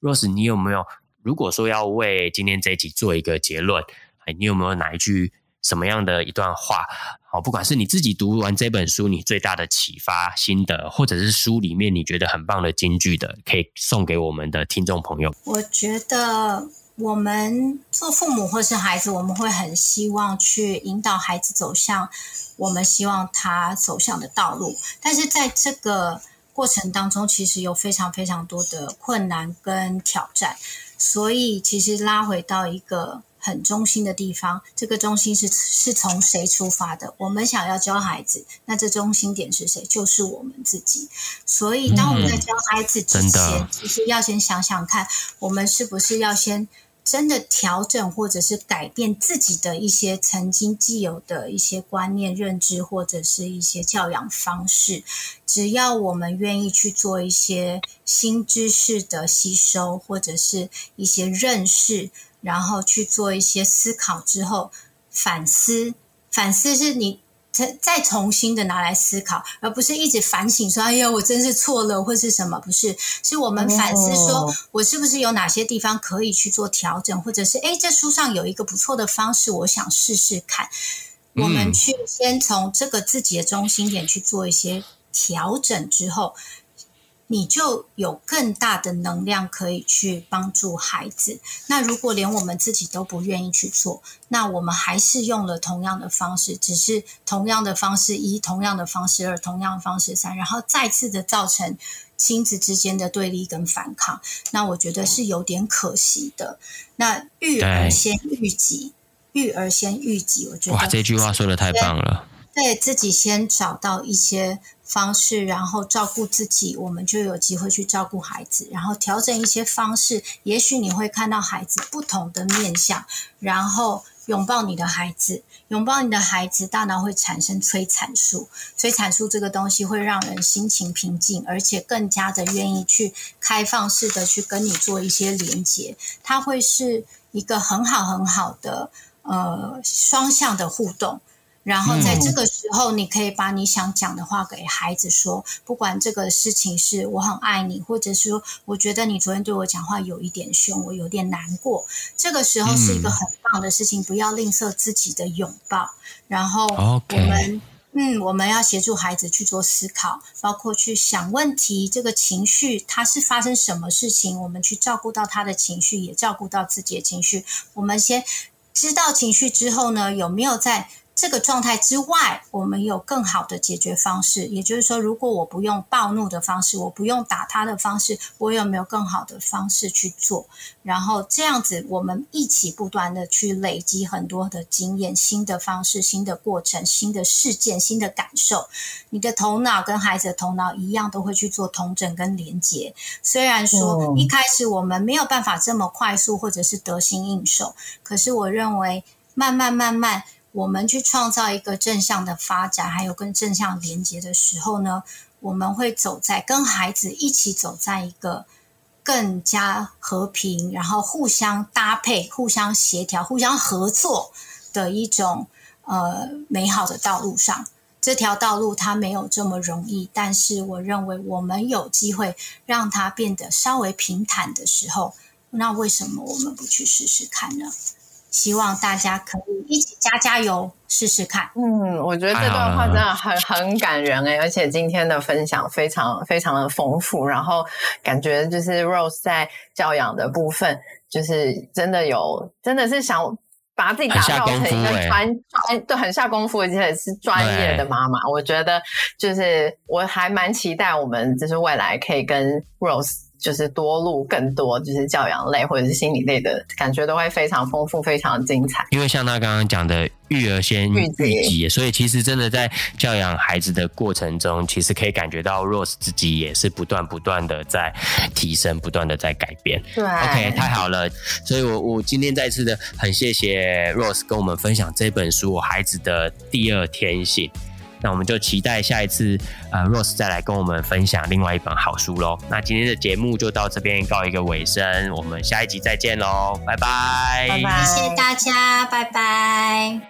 ，Rose，你有没有如果说要为今天这一集做一个结论，哎，你有没有哪一句什么样的一段话？好，不管是你自己读完这本书，你最大的启发心得，或者是书里面你觉得很棒的金句的，可以送给我们的听众朋友。我觉得我们做父母或是孩子，我们会很希望去引导孩子走向我们希望他走向的道路，但是在这个过程当中，其实有非常非常多的困难跟挑战，所以其实拉回到一个。很中心的地方，这个中心是是从谁出发的？我们想要教孩子，那这中心点是谁？就是我们自己。所以，当我们在教孩子之前，嗯、其实要先想想看，我们是不是要先真的调整，或者是改变自己的一些曾经既有的一些观念、认知，或者是一些教养方式。只要我们愿意去做一些新知识的吸收，或者是一些认识。然后去做一些思考之后，反思，反思是你再再重新的拿来思考，而不是一直反省说：“哎呀，我真是错了，或是什么？”不是，是我们反思说：“我是不是有哪些地方可以去做调整，或者是哎，这书上有一个不错的方式，我想试试看。”我们去先从这个自己的中心点去做一些调整之后。你就有更大的能量可以去帮助孩子。那如果连我们自己都不愿意去做，那我们还是用了同样的方式，只是同样的方式一，同样的方式二，同样的方式三，然后再次的造成亲子之间的对立跟反抗。那我觉得是有点可惜的。那育儿先育己，育儿先育己，我觉得哇，这句话说的太棒了。对自己先找到一些方式，然后照顾自己，我们就有机会去照顾孩子，然后调整一些方式，也许你会看到孩子不同的面相，然后拥抱你的孩子，拥抱你的孩子，大脑会产生催产素，催产素这个东西会让人心情平静，而且更加的愿意去开放式的去跟你做一些连接，它会是一个很好很好的呃双向的互动。然后在这个时候，你可以把你想讲的话给孩子说，不管这个事情是我很爱你，或者是说我觉得你昨天对我讲话有一点凶，我有点难过。这个时候是一个很棒的事情，不要吝啬自己的拥抱。然后我们，嗯，我们要协助孩子去做思考，包括去想问题，这个情绪它是发生什么事情，我们去照顾到他的情绪，也照顾到自己的情绪。我们先知道情绪之后呢，有没有在这个状态之外，我们有更好的解决方式。也就是说，如果我不用暴怒的方式，我不用打他的方式，我有没有更好的方式去做？然后这样子，我们一起不断的去累积很多的经验、新的方式、新的过程、新的事件、新的感受。你的头脑跟孩子的头脑一样，都会去做同整跟连接。虽然说一开始我们没有办法这么快速或者是得心应手，可是我认为慢慢慢慢。我们去创造一个正向的发展，还有跟正向连接的时候呢，我们会走在跟孩子一起走在一个更加和平，然后互相搭配、互相协调、互相合作的一种呃美好的道路上。这条道路它没有这么容易，但是我认为我们有机会让它变得稍微平坦的时候，那为什么我们不去试试看呢？希望大家可以一起加加油，试试看。嗯，我觉得这段话真的很很感人诶，而且今天的分享非常非常的丰富，然后感觉就是 Rose 在教养的部分，就是真的有，真的是想把自己打造成一个专专，对，很下功夫，而且是专业的妈妈。我觉得就是我还蛮期待我们就是未来可以跟 Rose。就是多录更多，就是教养类或者是心理类的感觉都会非常丰富，非常精彩。因为像他刚刚讲的，育儿先育己，所以其实真的在教养孩子的过程中，其实可以感觉到 Rose 自己也是不断不断的在提升，不断的在改变。对，OK，太好了。所以我我今天再次的很谢谢 Rose 跟我们分享这本书《我孩子的第二天性》。那我们就期待下一次，呃，Rose 再来跟我们分享另外一本好书喽。那今天的节目就到这边告一个尾声，我们下一集再见喽，拜拜，拜拜，谢谢大家，拜拜。